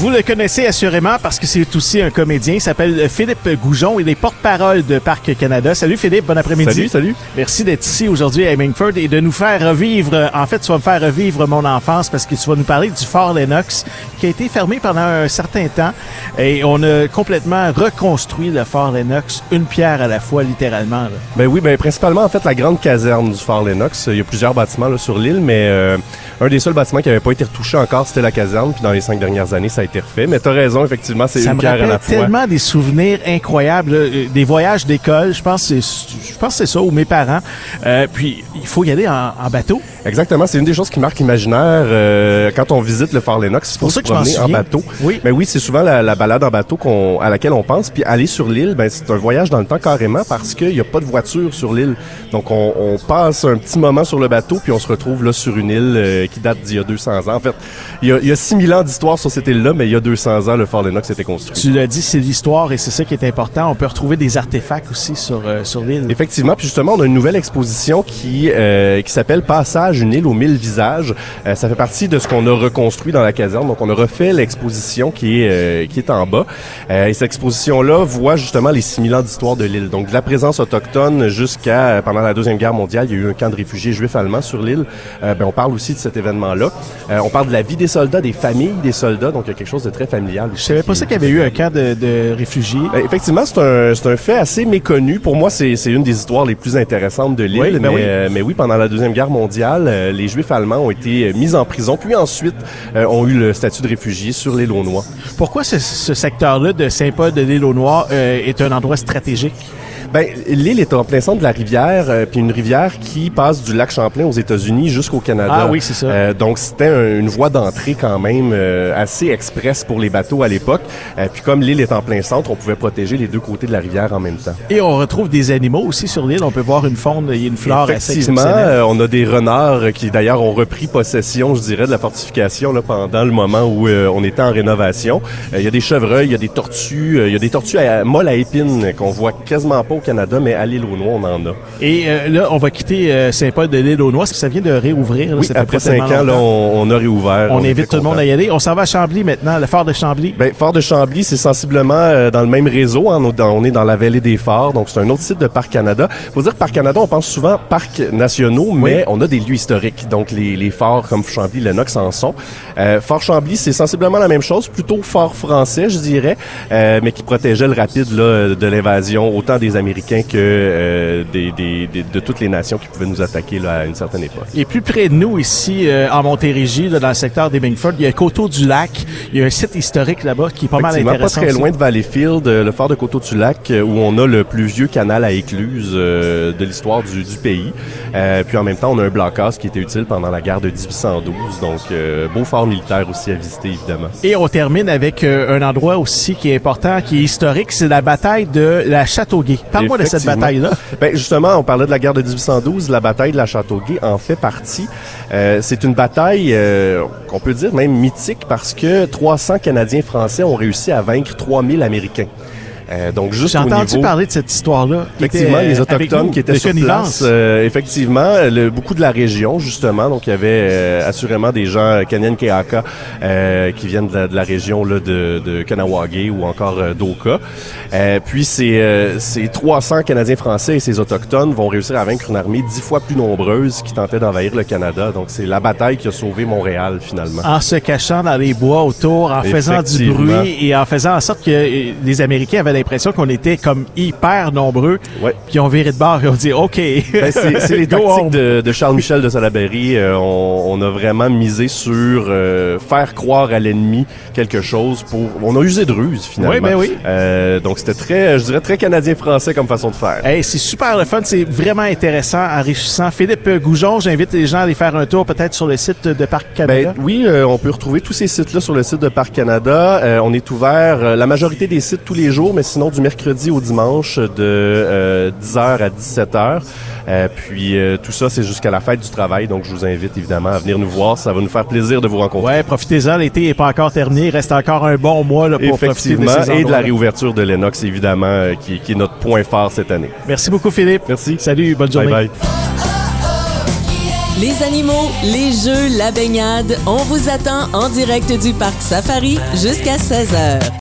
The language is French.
Vous le connaissez assurément parce que c'est aussi un comédien. Il s'appelle Philippe Goujon. Il est porte-parole de Parc Canada. Salut Philippe, bon après-midi. Salut, salut. Merci d'être ici aujourd'hui à Hemingford et de nous faire revivre. En fait, tu vas me faire revivre mon enfance parce que tu vas nous parler du Fort Lennox qui a été fermé pendant un certain temps et on a complètement reconstruit le Fort Lennox une pierre à la fois, littéralement. là. Ben oui, ben principalement en fait la grande caserne du Fort Lennox. Il y a plusieurs bâtiments là, sur l'île, mais euh, un des seuls bâtiments qui n'avait pas été retouché encore, c'était la caserne. Puis dans les cinq dernières années, ça a été refait. Mais t'as raison, effectivement, c'est une me pierre à la fois. tellement des souvenirs incroyables, là, euh, des voyages d'école. Je pense que c'est, je pense c'est ça, ou mes parents. Euh, puis il faut y aller en, en bateau. Exactement, c'est une des choses qui marque l'imaginaire euh, quand on visite le Fort Lennox. Faut pour ça que je m'en promener en souviens. bateau. Oui. Mais oui, c'est souvent la, la balade en bateau qu'on, à laquelle on pense. Puis aller sur l'île, ben c'est un voyage dans le temps carrément parce qu'il n'y a pas de voiture sur l'île. Donc on, on passe un petit moment sur le bateau puis on se retrouve là sur une île euh, qui date d'il y a 200 ans. En fait, il y a, il y a 6000 ans d'histoire sur cette île-là, mais il y a 200 ans, le Fort Lennox été construit. Tu l'as dit, c'est l'histoire et c'est ça qui est important. On peut retrouver des artefacts aussi sur, euh, sur l'île. Effectivement, puis justement, on a une nouvelle exposition qui euh, qui s'appelle Passage une île aux mille visages. Euh, ça fait partie de ce qu'on a reconstruit dans la caserne. Donc, on a refait l'exposition qui est euh, qui est en bas. Euh, et cette exposition-là voit justement les 6000 ans d'histoire de l'île. Donc, de la présence autochtone jusqu'à euh, pendant la deuxième guerre mondiale, il y a eu un camp de réfugiés juifs allemands sur l'île. Euh, ben, on parle aussi de cet événement-là. Euh, on parle de la vie des soldats, des familles des soldats. Donc, il y a quelque chose de très familial. Je savais pas ça qu'il y avait eu un camp de, de réfugiés. Ben, effectivement, c'est un, c'est un fait assez méconnu. Pour moi, c'est, c'est une des histoires les plus intéressantes de l'île. Oui, ben mais, oui. euh, mais oui, pendant la Deuxième Guerre mondiale, euh, les Juifs allemands ont été euh, mis en prison, puis ensuite euh, ont eu le statut de réfugiés sur l'île aux Noix. Pourquoi ce, ce secteur-là de Saint-Paul de l'île aux Noix est un endroit stratégique? Ben, l'île est en plein centre de la rivière, euh, puis une rivière qui passe du lac Champlain aux États-Unis jusqu'au Canada. Ah oui, c'est ça. Euh, donc c'était un- une voie d'entrée quand même euh, assez express pour les bateaux à l'époque. Euh, puis comme l'île est en plein centre, on pouvait protéger les deux côtés de la rivière en même temps. Et on retrouve des animaux aussi sur l'île. On peut voir une faune, a une flore assez Effectivement, exceptionnelle. euh, on a des renards qui d'ailleurs ont repris possession, je dirais, de la fortification là, pendant le moment où on était en rénovation. Il y a des chevreuils, il y a des tortues, il y a des tortues à, molles à épines qu'on voit quasiment pas au Canada, mais à l'île aux Noix, on en a. Et euh, là, on va quitter euh, Saint-Paul de l'île aux Noix. Ça vient de réouvrir. là, Oui, ça fait après cinq ans, là, on, on a réouvert. On, était invite tout le monde à y aller. On s'en va à Chambly maintenant, le fort de Chambly. Ben, Fort de Chambly, c'est sensiblement euh, dans le même réseau. hein. On, est dans- on la vallée des Forts, donc c'est un autre site de Parc Canada. Faut dire Parc Canada, on pense souvent parcs nationaux, mais on a des lieux historiques. Donc les, les forts comme Chambly, Lennox en sont. Euh, fort Chambly, c'est sensiblement la même chose, plutôt fort français, je dirais, euh, mais qui protégeait le rapide là, de l'invasion, autant des Américains que euh, des, des- des- de toutes les nations qui pouvaient nous attaquer là, à une certaine époque. Et plus près de nous, ici, euh, en Montérégie, là, dans le secteur des Bingford, il y a Coteau du Lac. Il y a un site historique là-bas qui est pas mal Effectivement, pas intéressant. très loin de Valleyfield, euh, le fort de Coteau-du-Lac, euh, où on a le plus vieux canal à écluse euh, de l'histoire du, du pays. Puis en même temps, on a un blockhouse qui était utile pendant la guerre de 1812. Donc, beau fort militaire aussi à visiter, évidemment. Et on termine avec un endroit aussi qui est important, qui est historique, c'est la bataille de la Châteauguay. Parle-moi de cette bataille-là. Ben justement, on parlait de la guerre de 1812, la bataille de la Châteauguay en fait partie. Euh, c'est une bataille euh, qu'on peut dire même mythique parce que 300 Canadiens français ont réussi à vaincre 3000 Américains. Euh, donc juste J'ai entendu niveau... parler de cette histoire-là. Effectivement, était, les euh, autochtones nous, qui étaient sur place, euh, effectivement, le- beaucoup de la région justement. Donc il y avait euh, assurément des gens Kanyenkeaka euh, qui viennent de la, de la région là, de, de Kanawagé ou encore euh, d'Oka. Euh, puis ces, euh, ces 300 Canadiens français et ces autochtones vont réussir à vaincre une armée dix fois plus nombreuse qui tentait d'envahir le Canada. Donc c'est la bataille qui a sauvé Montréal finalement. en se cachant dans les bois autour, en faisant du bruit et en faisant en sorte que euh, les Américains avaient l'impression qu'on était comme hyper nombreux. Ouais. Puis ont viré de bord et ont dit OK. Ben, c'est les tactiques de, de Charles Michel de Salaberry. Euh, on, on a vraiment misé sur euh, faire croire à l'ennemi quelque chose pour. On a usé de ruse finalement. Oui, ben oui. Euh, donc c'était très, je dirais très canadien-français comme façon de faire. Hey, c'est super le fun, c'est vraiment intéressant, enrichissant. Philippe Goujon, j'invite les gens à aller faire un tour peut-être sur le site de Parc Canada. Ben, oui, euh, on peut retrouver tous ces sites-là sur le site de Parc Canada. Euh, on est ouvert euh, la majorité des sites tous les jours, mais sinon du mercredi au dimanche de euh, 10h à 17h. Euh, puis euh, tout ça, c'est jusqu'à la fête du travail. Donc je vous invite évidemment à venir nous voir. Ça va nous faire plaisir de vous rencontrer. Ouais, profitez-en, l'été n'est pas encore terminé, il reste encore un bon mois là, pour profiter de Effectivement, ces et de la réouverture de Lennox, évidemment, euh, qui, qui est notre point fort cette année. Merci beaucoup Philippe. Merci. Salut, bonne journée. Bye bye. Les animaux, les jeux, la baignade, on vous attend en direct du parc Safari jusqu'à 16h.